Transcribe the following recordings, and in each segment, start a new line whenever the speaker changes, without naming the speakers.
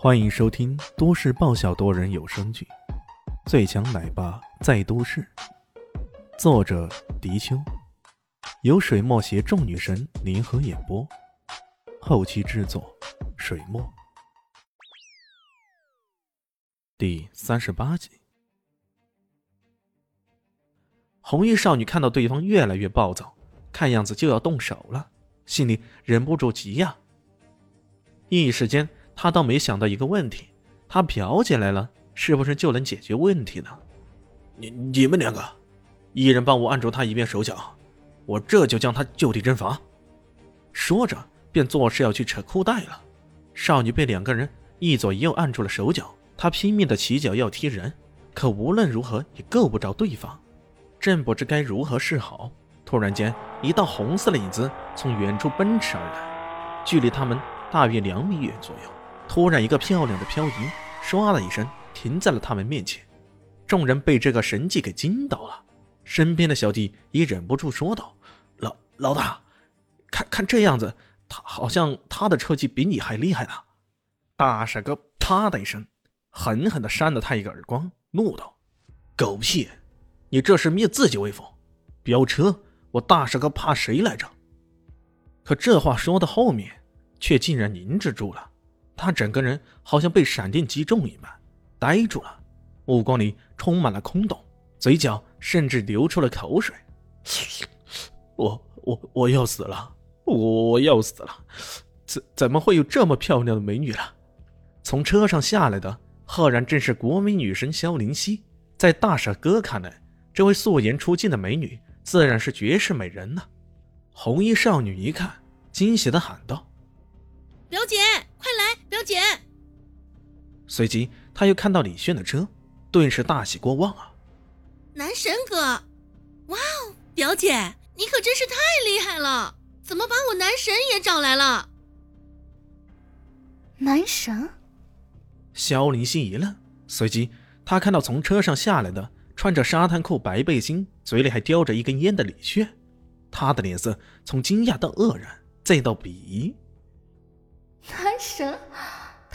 欢迎收听都市爆笑多人有声剧《最强奶爸在都市》，作者：迪秋，由水墨携众女神联合演播，后期制作：水墨。第三十八集，红衣少女看到对方越来越暴躁，看样子就要动手了，心里忍不住急呀。一时间。他倒没想到一个问题，他表姐来了，是不是就能解决问题呢？
你你们两个，一人帮我按住他一边手脚，我这就将他就地正法。
说着，便作势要去扯裤带了。少女被两个人一左一右按住了手脚，她拼命的起脚要踢人，可无论如何也够不着对方。正不知该如何是好，突然间，一道红色的影子从远处奔驰而来，距离他们大约两米远左右。突然，一个漂亮的漂移，唰的一声停在了他们面前。众人被这个神迹给惊到了。身边的小弟也忍不住说道：“老老大，看看这样子，他好像他的车技比你还厉害呢。”大傻哥啪的一声，狠狠地扇了他一个耳光，怒道：“
狗屁！你这是灭自己威风！飙车，我大傻哥怕谁来着？”
可这话说到后面，却竟然凝滞住了。他整个人好像被闪电击中一般，呆住了，目光里充满了空洞，嘴角甚至流出了口水。我我我要死了，我要死了！怎怎么会有这么漂亮的美女了？从车上下来的，赫然正是国民女神萧灵溪。在大傻哥看来，这位素颜出镜的美女自然是绝世美人呢。红衣少女一看，惊喜的喊道：“
表姐！”姐！
随即，他又看到李炫的车，顿时大喜过望啊！
男神哥，哇哦，表姐，你可真是太厉害了！怎么把我男神也找来了？
男神？
肖林心一愣，随即他看到从车上下来的，穿着沙滩裤、白背心，嘴里还叼着一根烟的李炫，他的脸色从惊讶到愕然，再到鄙夷。
男神，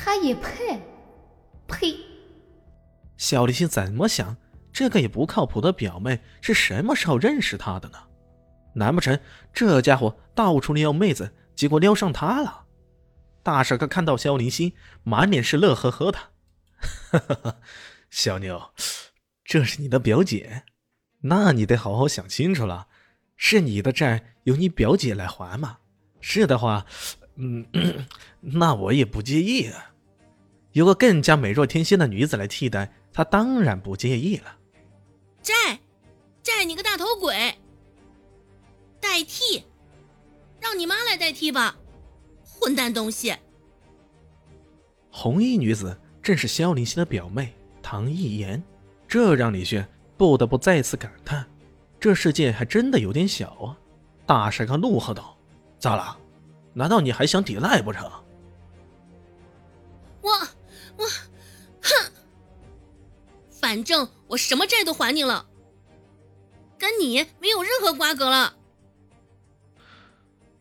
他也配？呸！
小丽心怎么想？这个也不靠谱的表妹是什么时候认识他的呢？难不成这家伙到处撩妹子，结果撩上他了？大帅哥看到肖林心，满脸是乐呵呵的。哈哈哈，小妞，这是你的表姐，那你得好好想清楚了，是你的债由你表姐来还吗？是的话。嗯，那我也不介意啊。有个更加美若天仙的女子来替代，他当然不介意了。
债，债你个大头鬼！代替，让你妈来代替吧，混蛋东西！
红衣女子正是萧凌熙的表妹唐艺妍，这让李炫不得不再次感叹：这世界还真的有点小啊！大帅哥怒喝道：“咋了？”难道你还想抵赖不成？
反正我什么债都还你了，跟你没有任何瓜葛了。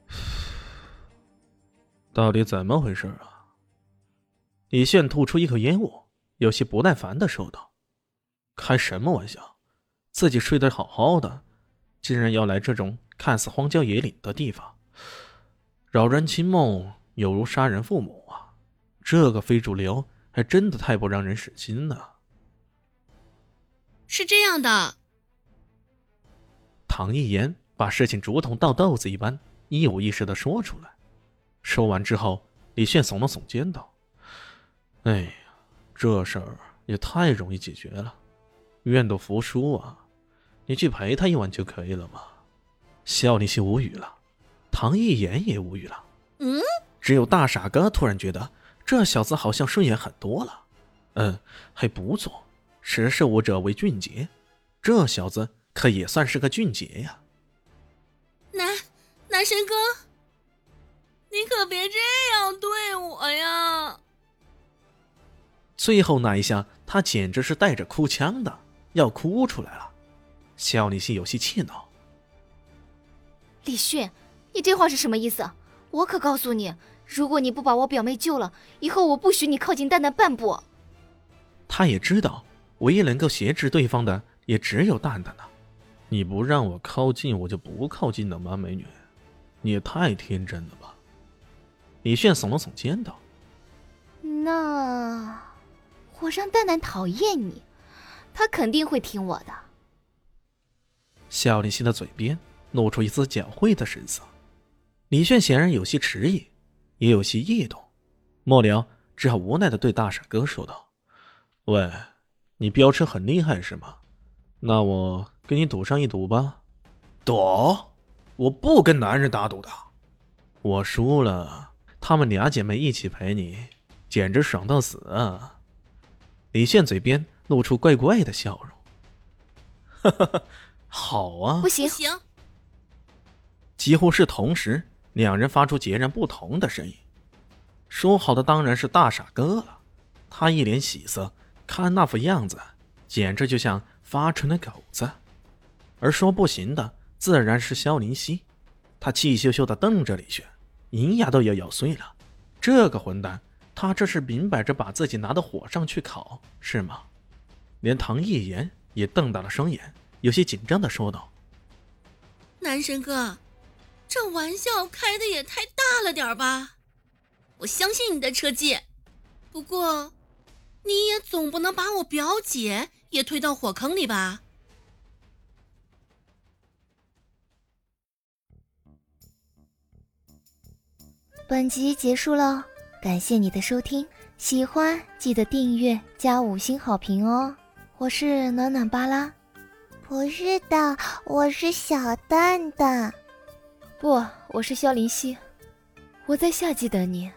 到底怎么回事啊？李炫吐出一口烟雾，有些不耐烦的说道：“开什么玩笑？自己睡得好好的，竟然要来这种看似荒郊野岭的地方？”扰人清梦，有如杀人父母啊！这个非主流，还真的太不让人省心了。
是这样的，
唐一言把事情竹筒倒豆子一般一五一十的说出来。说完之后，李炫耸了耸肩道：“哎呀，这事儿也太容易解决了，愿赌服输啊！你去陪他一晚就可以了嘛。”肖立新无语了。唐一言也无语了。
嗯，
只有大傻哥突然觉得这小子好像顺眼很多了。嗯，还不错，识时务者为俊杰，这小子可也算是个俊杰呀。
男男神哥，你可别这样对我呀！
最后那一下，他简直是带着哭腔的，要哭出来了。肖立新有些气恼。
李迅。你这话是什么意思？我可告诉你，如果你不把我表妹救了，以后我不许你靠近蛋蛋半步。
他也知道，唯一能够挟制对方的也只有蛋蛋了。你不让我靠近，我就不靠近了吗，美女？你也太天真了吧！李炫耸了耸肩道：“
那我让蛋蛋讨厌你，他肯定会听我的。”
肖林熙的嘴边露出一丝狡猾的神色。李炫显然有些迟疑，也有些异动，末了只好无奈的对大傻哥说道：“喂，你飙车很厉害是吗？那我跟你赌上一赌吧。”“
赌？我不跟男人打赌的。
我输了。”她们俩姐妹一起陪你，简直爽到死啊！李现嘴边露出怪怪的笑容。哈哈，好啊！
不行
不行！
几乎是同时，两人发出截然不同的声音。说好的当然是大傻哥了，他一脸喜色，看那副样子，简直就像发春的狗子。而说不行的，自然是萧林熙，他气咻咻的瞪着李轩。银牙都要咬碎了，这个混蛋，他这是明摆着把自己拿到火上去烤，是吗？连唐一言也瞪大了双眼，有些紧张的说道：“
男神哥，这玩笑开的也太大了点吧？我相信你的车技，不过，你也总不能把我表姐也推到火坑里吧？”
本集结束了，感谢你的收听，喜欢记得订阅加五星好评哦！我是暖暖巴拉，
不是的，我是小蛋蛋，
不，我是萧林希，我在夏季等你。